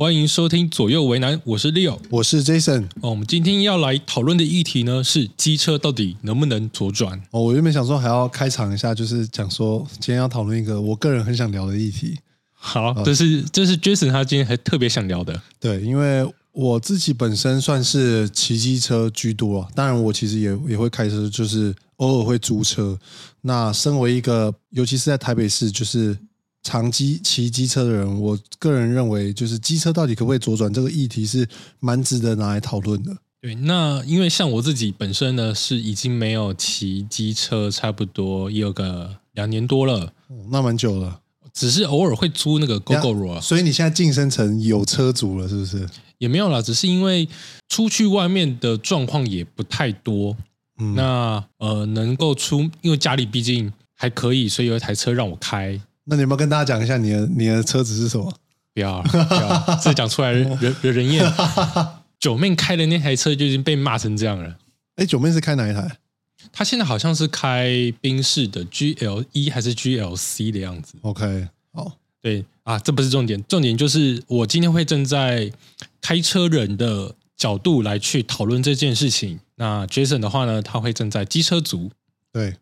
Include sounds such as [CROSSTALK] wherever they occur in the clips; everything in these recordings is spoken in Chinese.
欢迎收听左右为难，我是 Leo。我是 Jason 哦，我们今天要来讨论的议题呢是机车到底能不能左转？哦，我原本想说还要开场一下，就是讲说今天要讨论一个我个人很想聊的议题。好，这是这是 Jason 他今天还特别想聊的。对，因为我自己本身算是骑机车居多，当然我其实也也会开车，就是偶尔会租车。那身为一个，尤其是在台北市，就是长机骑机车的人，我个人认为，就是机车到底可不可以左转这个议题是蛮值得拿来讨论的。对，那因为像我自己本身呢，是已经没有骑机车，差不多也有个两年多了，哦，那蛮久了。只是偶尔会租那个 GoGo Ro，所以你现在晋升成有车主了，是不是？也没有啦，只是因为出去外面的状况也不太多。嗯那呃，能够出，因为家里毕竟还可以，所以有一台车让我开。那你有没有跟大家讲一下你的你的车子是什么？不要不要，这讲出来惹惹 [LAUGHS] 人厌。九妹开的那台车就已经被骂成这样了。哎，九妹是开哪一台他现在好像是开宾士的 GL 一还是 GLC 的样子。？OK，好，对啊，这不是重点，重点就是我今天会站在开车人的角度来去讨论这件事情。那 Jason 的话呢，他会站在机车族。对。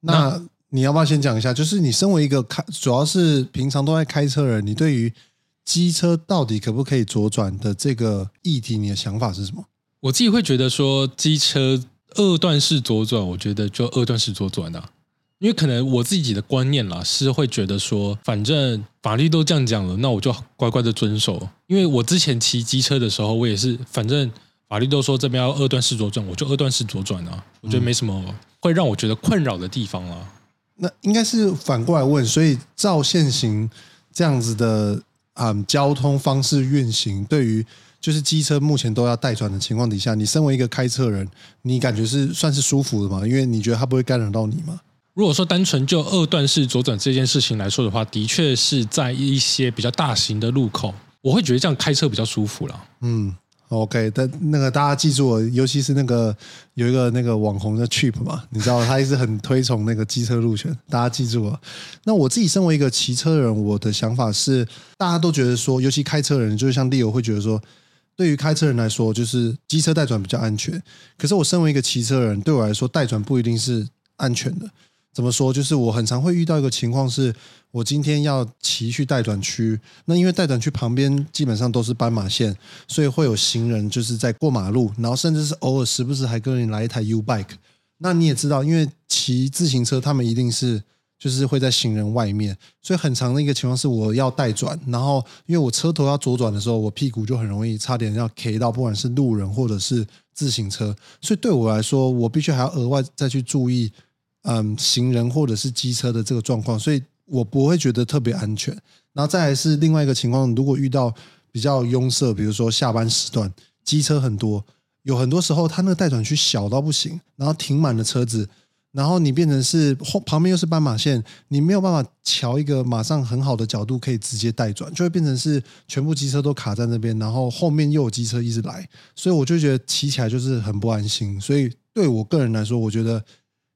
那你要不要先讲一下？就是你身为一个开，主要是平常都在开车的人，你对于机车到底可不可以左转的这个议题，你的想法是什么？我自己会觉得说，机车二段式左转，我觉得就二段式左转啊，因为可能我自己的观念啦，是会觉得说，反正法律都这样讲了，那我就乖乖的遵守。因为我之前骑机车的时候，我也是，反正法律都说这边要二段式左转，我就二段式左转啊，我觉得没什么会让我觉得困扰的地方啦。那应该是反过来问，所以照现行这样子的啊、嗯交通方式运行，对于就是机车目前都要带转的情况底下，你身为一个开车人，你感觉是算是舒服的吗？因为你觉得它不会干扰到你吗？如果说单纯就二段式左转这件事情来说的话，的确是在一些比较大型的路口，我会觉得这样开车比较舒服了。嗯，OK，但那个大家记住哦，尤其是那个有一个那个网红的 Chip 嘛，你知道他一直很推崇那个机车路权，大家记住了。那我自己身为一个骑车人，我的想法是，大家都觉得说，尤其开车人，就是像 Leo 会觉得说，对于开车人来说，就是机车带转比较安全。可是我身为一个骑车人，对我来说，带转不一定是安全的。怎么说？就是我很常会遇到一个情况是，我今天要骑去待转区，那因为待转区旁边基本上都是斑马线，所以会有行人就是在过马路，然后甚至是偶尔时不时还跟人来一台 U bike。那你也知道，因为骑自行车他们一定是就是会在行人外面，所以很长的一个情况是我要带转，然后因为我车头要左转的时候，我屁股就很容易差点要 K 到，不管是路人或者是自行车，所以对我来说，我必须还要额外再去注意。嗯，行人或者是机车的这个状况，所以我不会觉得特别安全。然后再来是另外一个情况，如果遇到比较拥塞，比如说下班时段，机车很多，有很多时候它那个待转区小到不行，然后停满了车子，然后你变成是后旁边又是斑马线，你没有办法瞧一个马上很好的角度可以直接带转，就会变成是全部机车都卡在那边，然后后面又有机车一直来，所以我就觉得骑起来就是很不安心。所以对我个人来说，我觉得。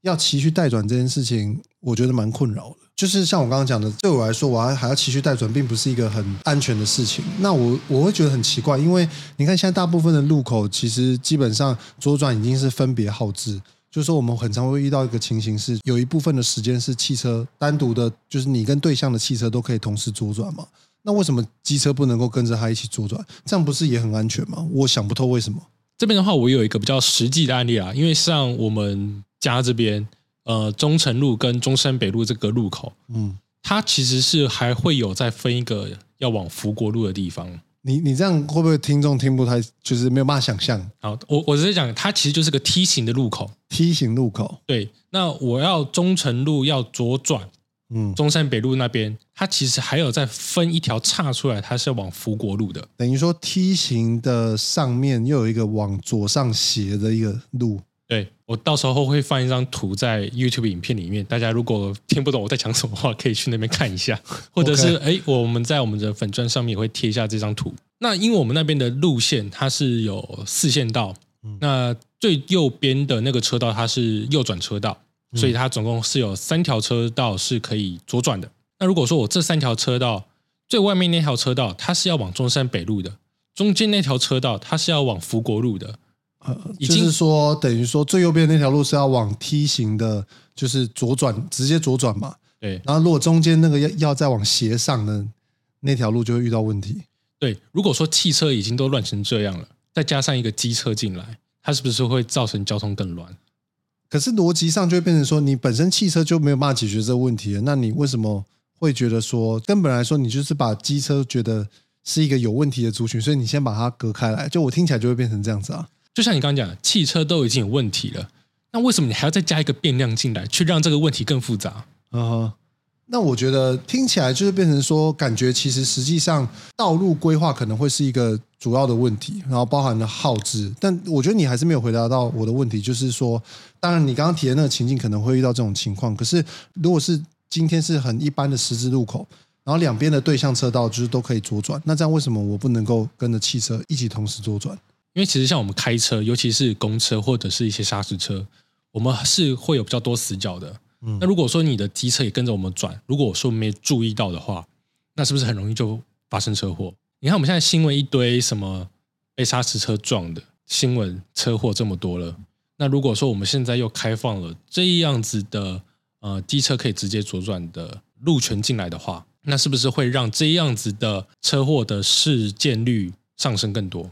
要骑去带转这件事情，我觉得蛮困扰的。就是像我刚刚讲的，对我来说，我还还要骑去带转，并不是一个很安全的事情。那我我会觉得很奇怪，因为你看现在大部分的路口，其实基本上左转已经是分别号志，就是说我们很常会遇到一个情形是，有一部分的时间是汽车单独的，就是你跟对向的汽车都可以同时左转嘛。那为什么机车不能够跟着它一起左转？这样不是也很安全吗？我想不透为什么。这边的话，我有一个比较实际的案例啊，因为像我们家这边，呃，中城路跟中山北路这个路口，嗯，它其实是还会有再分一个要往福国路的地方。你你这样会不会听众听不太，就是没有办法想象好，我我直接讲，它其实就是个梯形的路口。梯形路口？对，那我要中城路要左转，嗯，中山北路那边，它其实还有再分一条岔出来，它是往福国路的。等于说梯形的上面又有一个往左上斜的一个路。对我到时候会放一张图在 YouTube 影片里面，大家如果听不懂我在讲什么话，可以去那边看一下，[LAUGHS] 或者是哎，我们在我们的粉砖上面也会贴一下这张图。那因为我们那边的路线它是有四线道，那最右边的那个车道它是右转车道，所以它总共是有三条车道是可以左转的。那如果说我这三条车道最外面那条车道它是要往中山北路的，中间那条车道它是要往福国路的。呃，就是说，等于说最右边那条路是要往梯形的，就是左转，直接左转嘛。对然后如果中间那个要要再往斜上的那条路，就会遇到问题。对，如果说汽车已经都乱成这样了，再加上一个机车进来，它是不是会造成交通更乱？可是逻辑上就会变成说，你本身汽车就没有办法解决这个问题了，那你为什么会觉得说，根本来说，你就是把机车觉得是一个有问题的族群，所以你先把它隔开来，就我听起来就会变成这样子啊。就像你刚刚讲，汽车都已经有问题了，那为什么你还要再加一个变量进来，去让这个问题更复杂？嗯哼，那我觉得听起来就是变成说，感觉其实实际上道路规划可能会是一个主要的问题，然后包含了耗资。但我觉得你还是没有回答到我的问题，就是说，当然你刚刚提的那个情境可能会遇到这种情况，可是如果是今天是很一般的十字路口，然后两边的对向车道就是都可以左转，那这样为什么我不能够跟着汽车一起同时左转？因为其实像我们开车，尤其是公车或者是一些砂石车，我们是会有比较多死角的。嗯那如果说你的机车也跟着我们转，如果我说没注意到的话，那是不是很容易就发生车祸？你看我们现在新闻一堆什么被砂石车撞的新闻，车祸这么多了。那如果说我们现在又开放了这样子的呃机车可以直接左转的路权进来的话，那是不是会让这样子的车祸的事件率上升更多？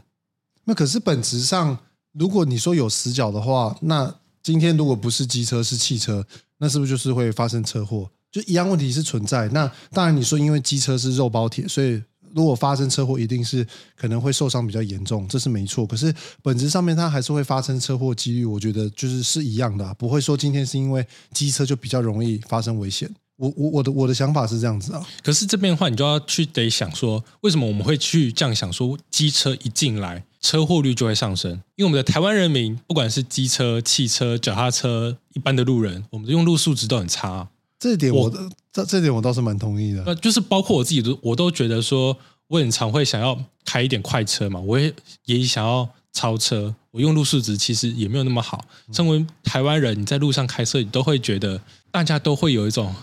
那可是本质上，如果你说有死角的话，那今天如果不是机车是汽车，那是不是就是会发生车祸？就一样问题是存在。那当然你说因为机车是肉包铁，所以如果发生车祸，一定是可能会受伤比较严重，这是没错。可是本质上面它还是会发生车祸几率，我觉得就是是一样的、啊，不会说今天是因为机车就比较容易发生危险。我我我的我的想法是这样子啊，可是这边的话，你就要去得想说，为什么我们会去这样想说，机车一进来，车祸率就会上升？因为我们的台湾人民，不管是机车、汽车、脚踏车、一般的路人，我们的用路素质都很差。这点我的这这点我倒是蛮同意的。那就是包括我自己都，我都觉得说，我很常会想要开一点快车嘛，我也也想要超车。我用路素质其实也没有那么好。身为台湾人，你在路上开车，你都会觉得大家都会有一种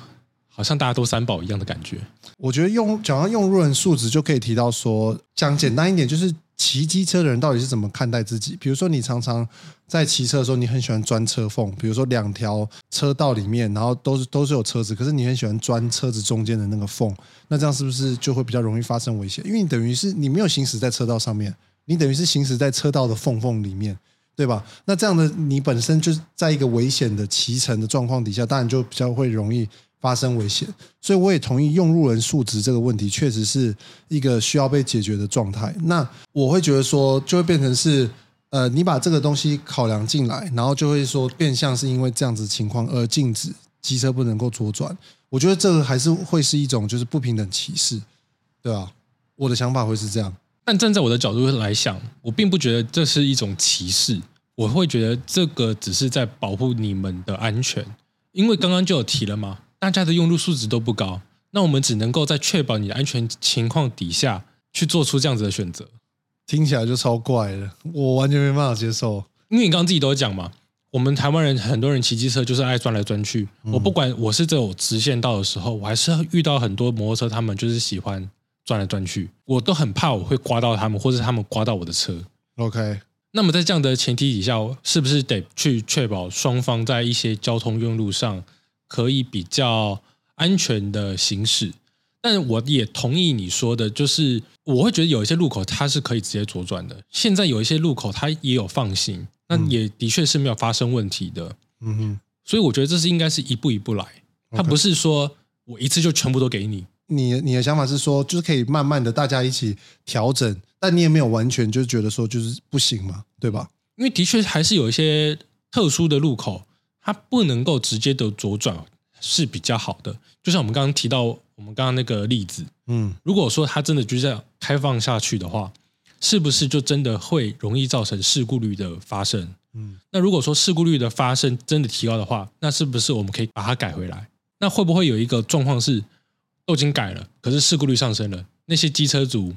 好像大家都三宝一样的感觉。我觉得用讲到用路人素质，就可以提到说，讲简单一点，就是骑机车的人到底是怎么看待自己。比如说，你常常在骑车的时候，你很喜欢钻车缝，比如说两条车道里面，然后都是都是有车子，可是你很喜欢钻车子中间的那个缝，那这样是不是就会比较容易发生危险？因为你等于是你没有行驶在车道上面，你等于是行驶在车道的缝缝里面。对吧？那这样的你本身就是在一个危险的骑乘的状况底下，当然就比较会容易发生危险。所以我也同意用路人素质这个问题，确实是一个需要被解决的状态。那我会觉得说，就会变成是呃，你把这个东西考量进来，然后就会说变相是因为这样子情况而禁止机车不能够左转。我觉得这个还是会是一种就是不平等歧视，对啊，我的想法会是这样。但站在我的角度来想，我并不觉得这是一种歧视，我会觉得这个只是在保护你们的安全。因为刚刚就有提了嘛，大家的用路素质都不高，那我们只能够在确保你的安全情况底下去做出这样子的选择。听起来就超怪的，我完全没办法接受。因为你刚刚自己都有讲嘛，我们台湾人很多人骑机车就是爱钻来钻去。我不管我是这种直线道的时候，我还是遇到很多摩托车，他们就是喜欢钻来钻去，我都很怕我会刮到他们，或者他们刮到我的车。OK，那么在这样的前提底下，是不是得去确保双方在一些交通用路上可以比较安全的行驶？但我也同意你说的，就是我会觉得有一些路口它是可以直接左转的，现在有一些路口它也有放行，那也的确是没有发生问题的。嗯哼。所以我觉得这是应该是一步一步来，它不是说我一次就全部都给你。你你的想法是说，就是可以慢慢的大家一起调整，但你也没有完全就觉得说就是不行嘛，对吧？因为的确还是有一些特殊的路口，它不能够直接的左转是比较好的。就像我们刚刚提到，我们刚刚那个例子，嗯，如果说它真的就这样开放下去的话，是不是就真的会容易造成事故率的发生？嗯，那如果说事故率的发生真的提高的话，那是不是我们可以把它改回来？那会不会有一个状况是都已经改了，可是事故率上升了，那些机车族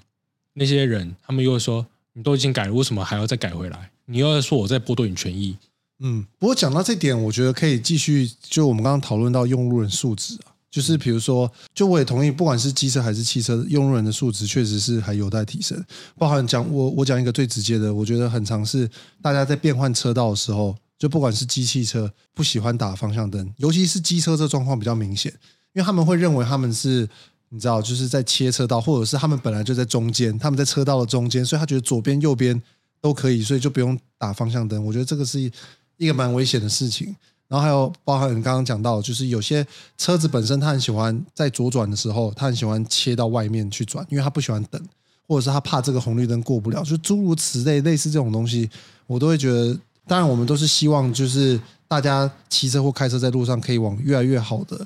那些人，他们又会说你都已经改了，为什么还要再改回来？你又要说我在剥夺你权益？嗯，不过讲到这点，我觉得可以继续，就我们刚刚讨论到用路人素质啊，就是比如说，就我也同意，不管是机车还是汽车，用路人的素质确实是还有待提升。包含讲我我讲一个最直接的，我觉得很常是大家在变换车道的时候，就不管是机汽车不喜欢打方向灯，尤其是机车这状况比较明显，因为他们会认为他们是你知道就是在切车道，或者是他们本来就在中间，他们在车道的中间，所以他觉得左边右边都可以，所以就不用打方向灯。我觉得这个是一个蛮危险的事情。然后还有包含你刚刚讲到，就是有些车子本身它很喜欢在左转的时候，他很喜欢切到外面去转，因为他不喜欢等，或者是他怕这个红绿灯过不了，就诸如此类类似这种东西，我都会觉得。当然，我们都是希望就是大家骑车或开车在路上可以往越来越好的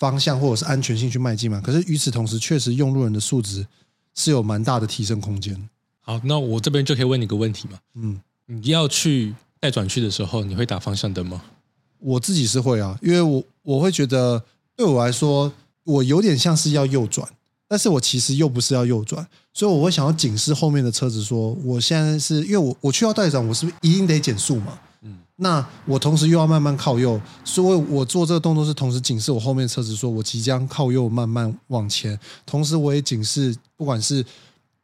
方向或者是安全性去迈进嘛。可是与此同时，确实用路人的素质是有蛮大的提升空间。好，那我这边就可以问你个问题嘛？嗯，你要去带转去的时候，你会打方向灯吗？我自己是会啊，因为我我会觉得对我来说，我有点像是要右转，但是我其实又不是要右转，所以我会想要警示后面的车子说，我现在是因为我我去要带转，我是不是一定得减速嘛？嗯，那我同时又要慢慢靠右，所以我做这个动作是同时警示我后面车子说我即将靠右慢慢往前，同时我也警示不管是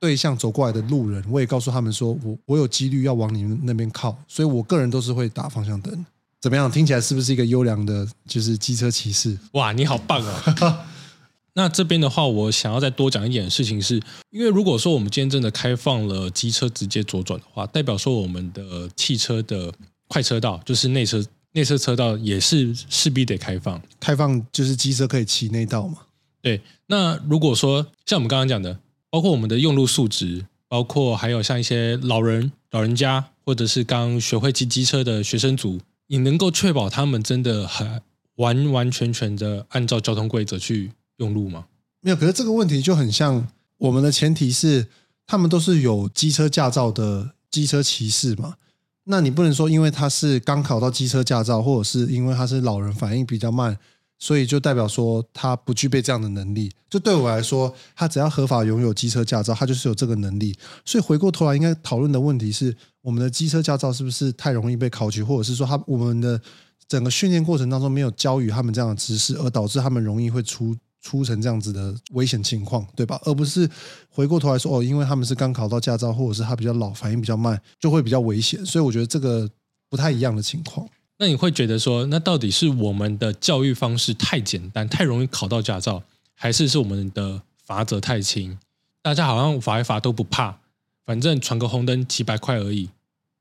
对向走过来的路人，我也告诉他们说我我有几率要往你们那边靠，所以我个人都是会打方向灯。怎么样？听起来是不是一个优良的，就是机车骑士？哇，你好棒啊！[LAUGHS] 那这边的话，我想要再多讲一点事情，是因为如果说我们今天真的开放了机车直接左转的话，代表说我们的汽车的快车道，就是内车内侧车道，也是势必得开放。开放就是机车可以骑内道嘛？对。那如果说像我们刚刚讲的，包括我们的用路素质，包括还有像一些老人、老人家，或者是刚学会骑机车的学生族。你能够确保他们真的很完完全全的按照交通规则去用路吗？没有，可是这个问题就很像我们的前提是他们都是有机车驾照的机车骑士嘛？那你不能说因为他是刚考到机车驾照，或者是因为他是老人反应比较慢，所以就代表说他不具备这样的能力。就对我来说，他只要合法拥有机车驾照，他就是有这个能力。所以回过头来，应该讨论的问题是。我们的机车驾照是不是太容易被考取，或者是说他我们的整个训练过程当中没有教予他们这样的知识，而导致他们容易会出出成这样子的危险情况，对吧？而不是回过头来说哦，因为他们是刚考到驾照，或者是他比较老，反应比较慢，就会比较危险。所以我觉得这个不太一样的情况。那你会觉得说，那到底是我们的教育方式太简单，太容易考到驾照，还是是我们的罚则太轻？大家好像罚一罚都不怕。反正闯个红灯几百块而已，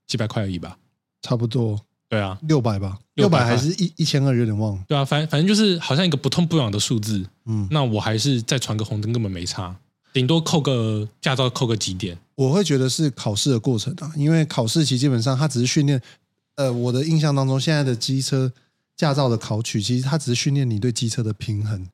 几百块而已吧，差不多。对啊，六百吧，六百还是一一千二，有点忘了。对啊，反反正就是好像一个不痛不痒的数字。嗯，那我还是再闯个红灯根本没差，顶多扣个驾照扣个几点。我会觉得是考试的过程啊，因为考试其基本上它只是训练。呃，我的印象当中，现在的机车驾照的考取，其实它只是训练你对机车的平衡，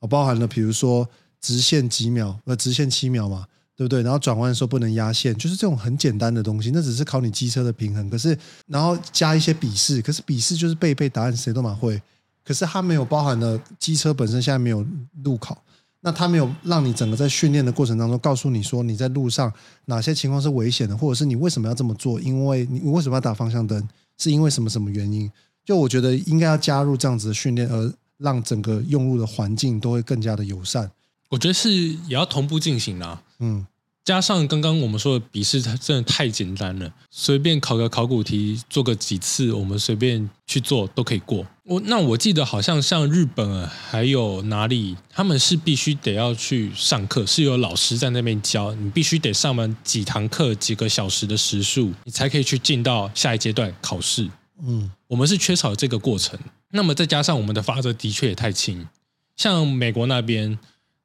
哦，包含了比如说直线几秒，呃，直线七秒嘛。对不对？然后转弯的时候不能压线，就是这种很简单的东西，那只是考你机车的平衡。可是，然后加一些笔试，可是笔试就是背背答案，谁都蛮会。可是它没有包含了机车本身现在没有路考，那他没有让你整个在训练的过程当中告诉你说你在路上哪些情况是危险的，或者是你为什么要这么做？因为你为什么要打方向灯？是因为什么什么原因？就我觉得应该要加入这样子的训练，而让整个用路的环境都会更加的友善。我觉得是也要同步进行啦，嗯，加上刚刚我们说的笔试，它真的太简单了，随便考个考古题，做个几次，我们随便去做都可以过。我那我记得好像像日本还有哪里，他们是必须得要去上课，是有老师在那边教，你必须得上完几堂课，几个小时的时数，你才可以去进到下一阶段考试。嗯，我们是缺少这个过程。那么再加上我们的法则的确也太轻，像美国那边。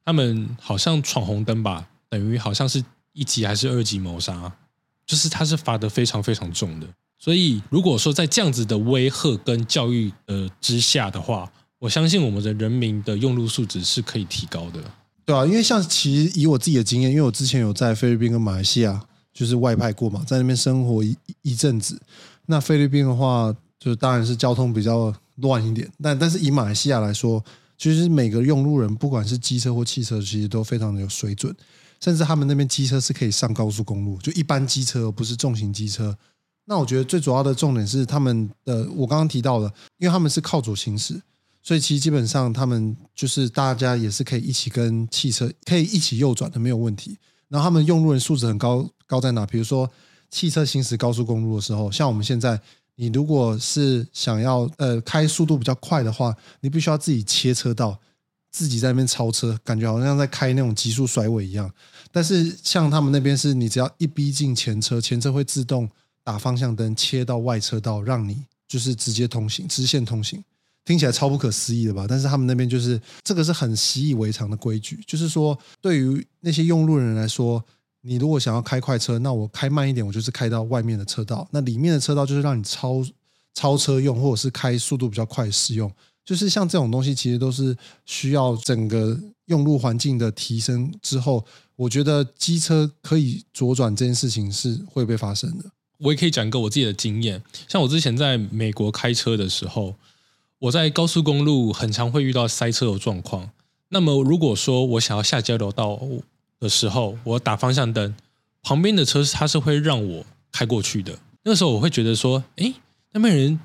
他们好像闯红灯吧，等于好像是一级还是二级谋杀，就是他是罚的非常非常重的。所以如果说在这样子的威吓跟教育呃之下的话，我相信我们的人民的用路素质是可以提高的。对啊，因为像其实以我自己的经验，因为我之前有在菲律宾跟马来西亚就是外派过嘛，在那边生活一一阵子。那菲律宾的话，就当然是交通比较乱一点，但但是以马来西亚来说。其实每个用路人，不管是机车或汽车，其实都非常的有水准。甚至他们那边机车是可以上高速公路，就一般机车，不是重型机车。那我觉得最主要的重点是他们的，我刚刚提到的，因为他们是靠左行驶，所以其实基本上他们就是大家也是可以一起跟汽车可以一起右转的，没有问题。然后他们用路人素质很高，高在哪？比如说汽车行驶高速公路的时候，像我们现在，你如果是想要呃开速度比较快的话，你必须要自己切车道，自己在那边超车，感觉好像在开那种极速甩尾一样。但是像他们那边是，你只要一逼近前车，前车会自动打方向灯切到外车道，让你就是直接通行，直线通行。听起来超不可思议的吧？但是他们那边就是这个是很习以为常的规矩，就是说对于那些用路人来说，你如果想要开快车，那我开慢一点，我就是开到外面的车道，那里面的车道就是让你超超车用，或者是开速度比较快使用。就是像这种东西，其实都是需要整个用路环境的提升之后，我觉得机车可以左转这件事情是会被发生的。我也可以讲一个我自己的经验，像我之前在美国开车的时候。我在高速公路很常会遇到塞车的状况。那么，如果说我想要下交流道的时候，我打方向灯，旁边的车它是会让我开过去的。那个时候，我会觉得说，哎，那边人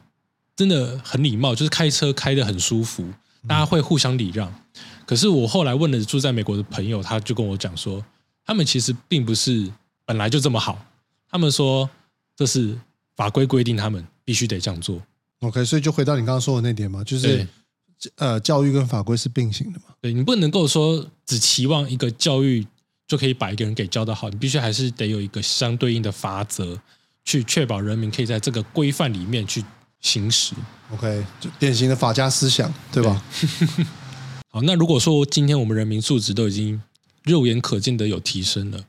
真的很礼貌，就是开车开的很舒服，大家会互相礼让。可是我后来问了住在美国的朋友，他就跟我讲说，他们其实并不是本来就这么好，他们说这是法规规定，他们必须得这样做。OK，所以就回到你刚刚说的那点嘛，就是呃，教育跟法规是并行的嘛。对你不能够说只期望一个教育就可以把一个人给教得好，你必须还是得有一个相对应的法则，去确保人民可以在这个规范里面去行使。OK，就典型的法家思想，对吧？[LAUGHS] 好，那如果说今天我们人民素质都已经肉眼可见的有提升了，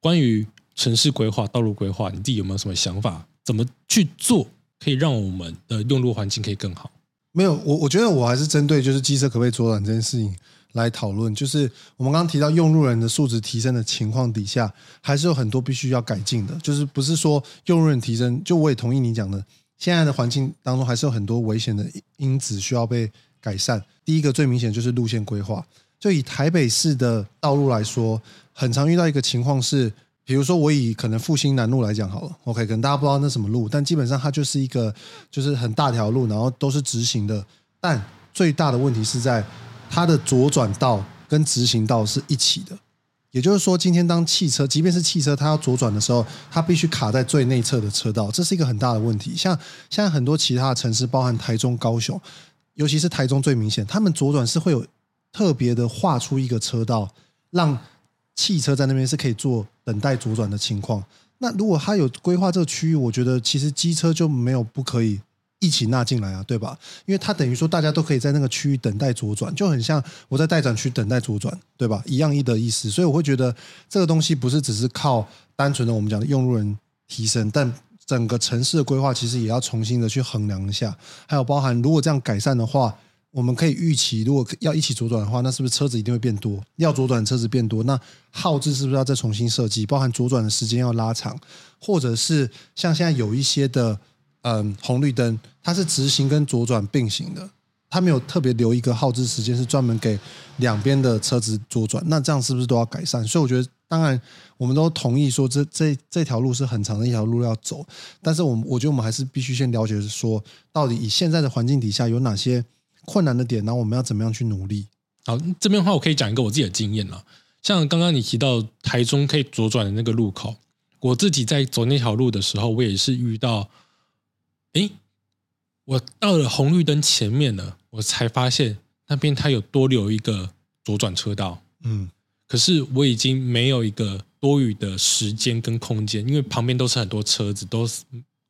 关于城市规划、道路规划，你自己有没有什么想法？怎么去做？可以让我们的用路环境可以更好。没有，我我觉得我还是针对就是机车可不可以左转这件事情来讨论。就是我们刚刚提到用路人的素质提升的情况底下，还是有很多必须要改进的。就是不是说用路人提升，就我也同意你讲的，现在的环境当中还是有很多危险的因子需要被改善。第一个最明显就是路线规划。就以台北市的道路来说，很常遇到一个情况是。比如说，我以可能复兴南路来讲好了，OK，可能大家不知道那什么路，但基本上它就是一个就是很大条路，然后都是直行的。但最大的问题是在它的左转道跟直行道是一起的，也就是说，今天当汽车，即便是汽车，它要左转的时候，它必须卡在最内侧的车道，这是一个很大的问题。像现在很多其他的城市，包含台中、高雄，尤其是台中最明显，他们左转是会有特别的画出一个车道，让。汽车在那边是可以做等待左转的情况。那如果他有规划这个区域，我觉得其实机车就没有不可以一起纳进来啊，对吧？因为它等于说大家都可以在那个区域等待左转，就很像我在待转区等待左转，对吧？一样一的意思。所以我会觉得这个东西不是只是靠单纯的我们讲的用路人提升，但整个城市的规划其实也要重新的去衡量一下。还有包含如果这样改善的话。我们可以预期，如果要一起左转的话，那是不是车子一定会变多？要左转车子变多，那耗资是不是要再重新设计？包含左转的时间要拉长，或者是像现在有一些的嗯红绿灯，它是直行跟左转并行的，它没有特别留一个耗资时间是专门给两边的车子左转，那这样是不是都要改善？所以我觉得，当然我们都同意说这这这条路是很长的一条路要走，但是我我觉得我们还是必须先了解说，到底以现在的环境底下有哪些。困难的点，然后我们要怎么样去努力？好，这边的话，我可以讲一个我自己的经验了。像刚刚你提到台中可以左转的那个路口，我自己在走那条路的时候，我也是遇到，哎，我到了红绿灯前面了，我才发现那边它有多留一个左转车道。嗯，可是我已经没有一个多余的时间跟空间，因为旁边都是很多车子，都是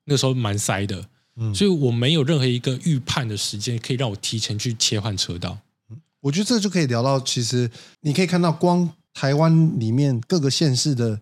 那时候蛮塞的。嗯所以我没有任何一个预判的时间可以让我提前去切换车道。我觉得这就可以聊到，其实你可以看到，光台湾里面各个县市的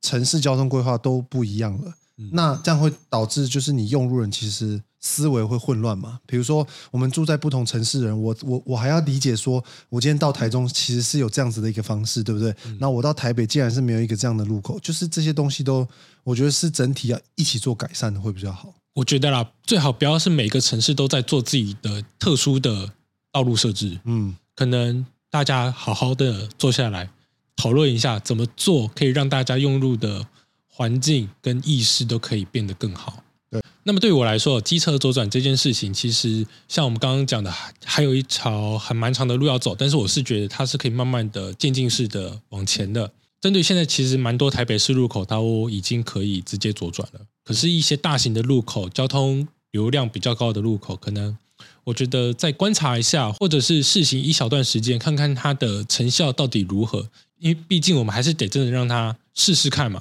城市交通规划都不一样了。那这样会导致，就是你用路人其实思维会混乱嘛？比如说，我们住在不同城市人，我我我还要理解说，我今天到台中其实是有这样子的一个方式，对不对？那我到台北竟然是没有一个这样的路口，就是这些东西都，我觉得是整体要一起做改善的会比较好。我觉得啦，最好不要是每个城市都在做自己的特殊的道路设置。嗯，可能大家好好的坐下来讨论一下，怎么做可以让大家用路的环境跟意识都可以变得更好。对。那么对于我来说，机车左转这件事情，其实像我们刚刚讲的，还还有一条很蛮长的路要走，但是我是觉得它是可以慢慢的渐进式的往前的。针对现在其实蛮多台北市路口，它已经可以直接左转了。可是，一些大型的路口，交通流量比较高的路口，可能我觉得再观察一下，或者是试行一小段时间，看看它的成效到底如何。因为毕竟我们还是得真的让它试试看嘛，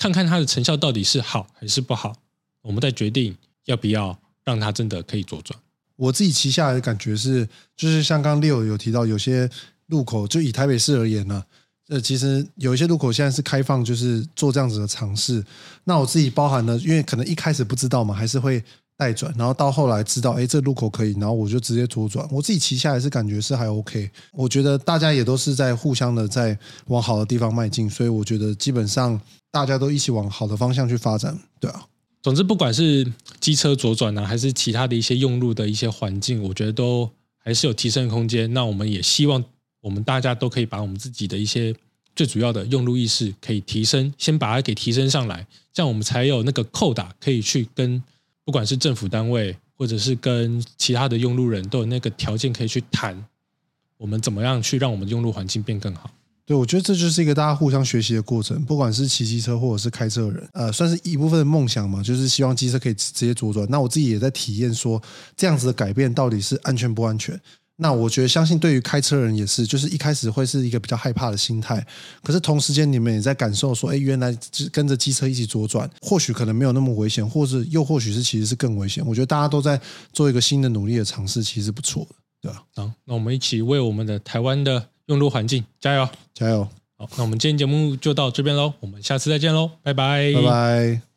看看它的成效到底是好还是不好，我们再决定要不要让它真的可以左转。我自己骑下来的感觉是，就是像刚刚六有提到，有些路口就以台北市而言呢。呃，其实有一些路口现在是开放，就是做这样子的尝试。那我自己包含了，因为可能一开始不知道嘛，还是会带转，然后到后来知道，哎，这路口可以，然后我就直接左转。我自己骑下来是感觉是还 OK。我觉得大家也都是在互相的在往好的地方迈进，所以我觉得基本上大家都一起往好的方向去发展，对啊。总之，不管是机车左转呢，还是其他的一些用路的一些环境，我觉得都还是有提升的空间。那我们也希望。我们大家都可以把我们自己的一些最主要的用路意识可以提升，先把它给提升上来，这样我们才有那个扣打可以去跟不管是政府单位或者是跟其他的用路人都有那个条件可以去谈，我们怎么样去让我们用路环境变更好。对，我觉得这就是一个大家互相学习的过程，不管是骑机车或者是开车的人，呃，算是一部分的梦想嘛，就是希望机车可以直接左转。那我自己也在体验说，这样子的改变到底是安全不安全。那我觉得，相信对于开车人也是，就是一开始会是一个比较害怕的心态。可是同时间，你们也在感受说，哎，原来跟着机车一起左转，或许可能没有那么危险，或是又或许是其实是更危险。我觉得大家都在做一个新的努力的尝试，其实不错的，对吧？好，那我们一起为我们的台湾的用路环境加油，加油！好，那我们今天节目就到这边喽，我们下次再见喽，拜拜，拜拜。